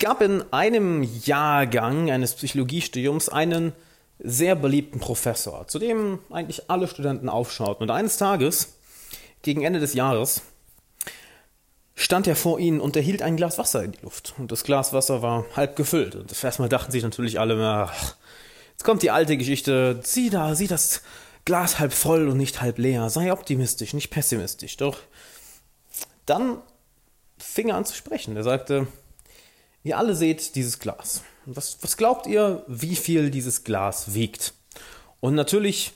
gab in einem Jahrgang eines Psychologiestudiums einen sehr beliebten Professor, zu dem eigentlich alle Studenten aufschauten. Und eines Tages, gegen Ende des Jahres, stand er vor ihnen und er hielt ein Glas Wasser in die Luft. Und das Glas Wasser war halb gefüllt. Und erstmal dachten sich natürlich alle, ach, jetzt kommt die alte Geschichte, sieh da, sieh das Glas halb voll und nicht halb leer. Sei optimistisch, nicht pessimistisch. Doch dann fing er an zu sprechen. Er sagte, Ihr alle seht dieses Glas. Was, was glaubt ihr, wie viel dieses Glas wiegt? Und natürlich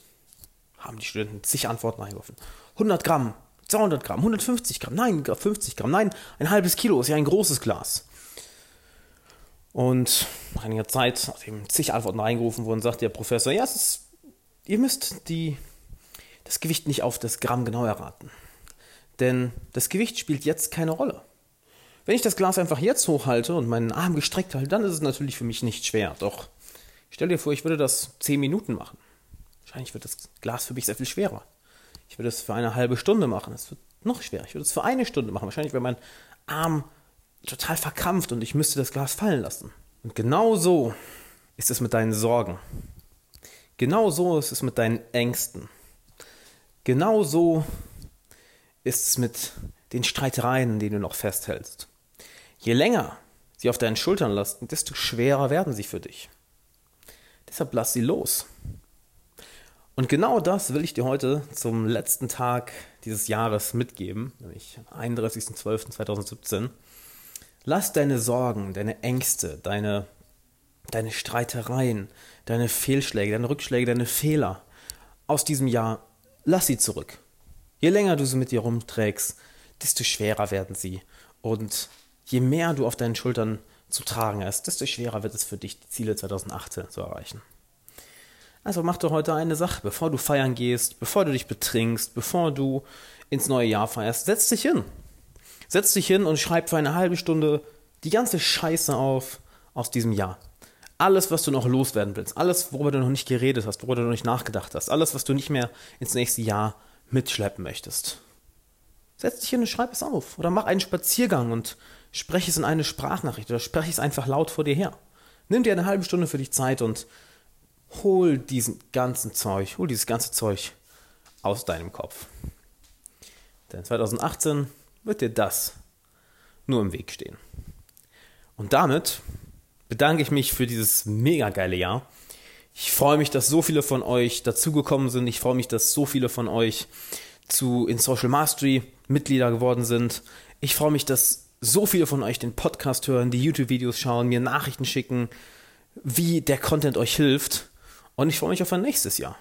haben die Studenten zig Antworten eingeworfen. 100 Gramm, 200 Gramm, 150 Gramm, nein, 50 Gramm, nein, ein halbes Kilo ist ja ein großes Glas. Und nach einiger Zeit, nachdem zig Antworten eingerufen wurden, sagt der Professor, ja, ist, ihr müsst die, das Gewicht nicht auf das Gramm genau erraten. Denn das Gewicht spielt jetzt keine Rolle. Wenn ich das Glas einfach jetzt hochhalte und meinen Arm gestreckt halte, dann ist es natürlich für mich nicht schwer. Doch stell dir vor, ich würde das 10 Minuten machen. Wahrscheinlich wird das Glas für mich sehr viel schwerer. Ich würde es für eine halbe Stunde machen. Es wird noch schwerer. Ich würde es für eine Stunde machen. Wahrscheinlich wäre mein Arm total verkrampft und ich müsste das Glas fallen lassen. Und genau so ist es mit deinen Sorgen. Genau so ist es mit deinen Ängsten. Genau so ist es mit den Streitereien, in denen du noch festhältst. Je länger sie auf deinen Schultern lasten, desto schwerer werden sie für dich. Deshalb lass sie los. Und genau das will ich dir heute zum letzten Tag dieses Jahres mitgeben, nämlich 31.12.2017. Lass deine Sorgen, deine Ängste, deine, deine Streitereien, deine Fehlschläge, deine Rückschläge, deine Fehler aus diesem Jahr, lass sie zurück. Je länger du sie mit dir rumträgst, desto schwerer werden sie. Und je mehr du auf deinen Schultern zu tragen hast, desto schwerer wird es für dich, die Ziele 2018 zu erreichen. Also mach doch heute eine Sache, bevor du feiern gehst, bevor du dich betrinkst, bevor du ins neue Jahr feierst. Setz dich hin. Setz dich hin und schreib für eine halbe Stunde die ganze Scheiße auf aus diesem Jahr. Alles, was du noch loswerden willst, alles, worüber du noch nicht geredet hast, worüber du noch nicht nachgedacht hast, alles, was du nicht mehr ins nächste Jahr mitschleppen möchtest. Setz dich hin und schreib es auf. Oder mach einen Spaziergang und spreche es in eine Sprachnachricht oder spreche es einfach laut vor dir her. Nimm dir eine halbe Stunde für dich Zeit und hol diesen ganzen Zeug, hol dieses ganze Zeug aus deinem Kopf. Denn 2018 wird dir das nur im Weg stehen. Und damit bedanke ich mich für dieses mega geile Jahr. Ich freue mich, dass so viele von euch dazugekommen sind. Ich freue mich, dass so viele von euch zu in Social Mastery Mitglieder geworden sind. Ich freue mich, dass so viele von euch den Podcast hören, die YouTube-Videos schauen, mir Nachrichten schicken, wie der Content euch hilft. Und ich freue mich auf ein nächstes Jahr.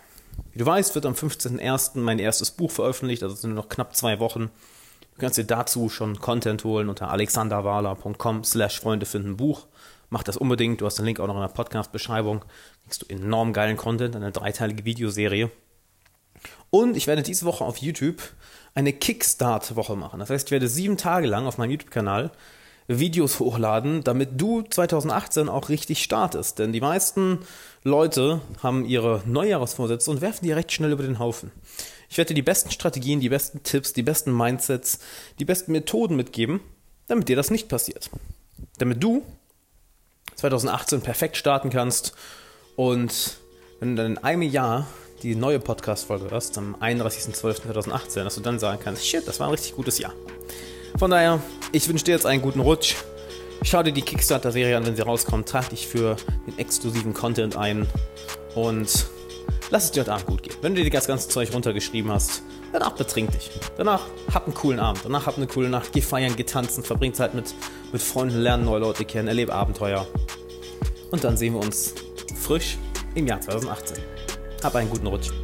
Wie du weißt, wird am 15.01. mein erstes Buch veröffentlicht, also sind nur noch knapp zwei Wochen. Du kannst dir dazu schon Content holen unter alexanderwala.com slash Freunde finden Buch. Mach das unbedingt, du hast den Link auch noch in der Podcast-Beschreibung. Kriegst du enorm geilen Content, eine dreiteilige Videoserie. Und ich werde diese Woche auf YouTube eine Kickstart-Woche machen. Das heißt, ich werde sieben Tage lang auf meinem YouTube-Kanal Videos hochladen, damit du 2018 auch richtig startest. Denn die meisten Leute haben ihre Neujahrsvorsätze und werfen die recht schnell über den Haufen. Ich werde dir die besten Strategien, die besten Tipps, die besten Mindsets, die besten Methoden mitgeben, damit dir das nicht passiert. Damit du 2018 perfekt starten kannst und wenn du dann in einem Jahr die neue Podcast-Folge hörst, am 31.12.2018, dass du dann sagen kannst, shit, das war ein richtig gutes Jahr. Von daher, ich wünsche dir jetzt einen guten Rutsch. Schau dir die Kickstarter-Serie an, wenn sie rauskommt. Trag dich für den exklusiven Content ein und lass es dir heute Abend gut gehen. Wenn du dir das ganze Zeug runtergeschrieben hast, danach betrink dich. Danach hab einen coolen Abend. Danach hab eine coole Nacht. Geh feiern, geh tanzen, verbring Zeit mit, mit Freunden, lernen neue Leute kennen, erlebe Abenteuer. Und dann sehen wir uns frisch im Jahr 2018. Hab einen guten Rutsch.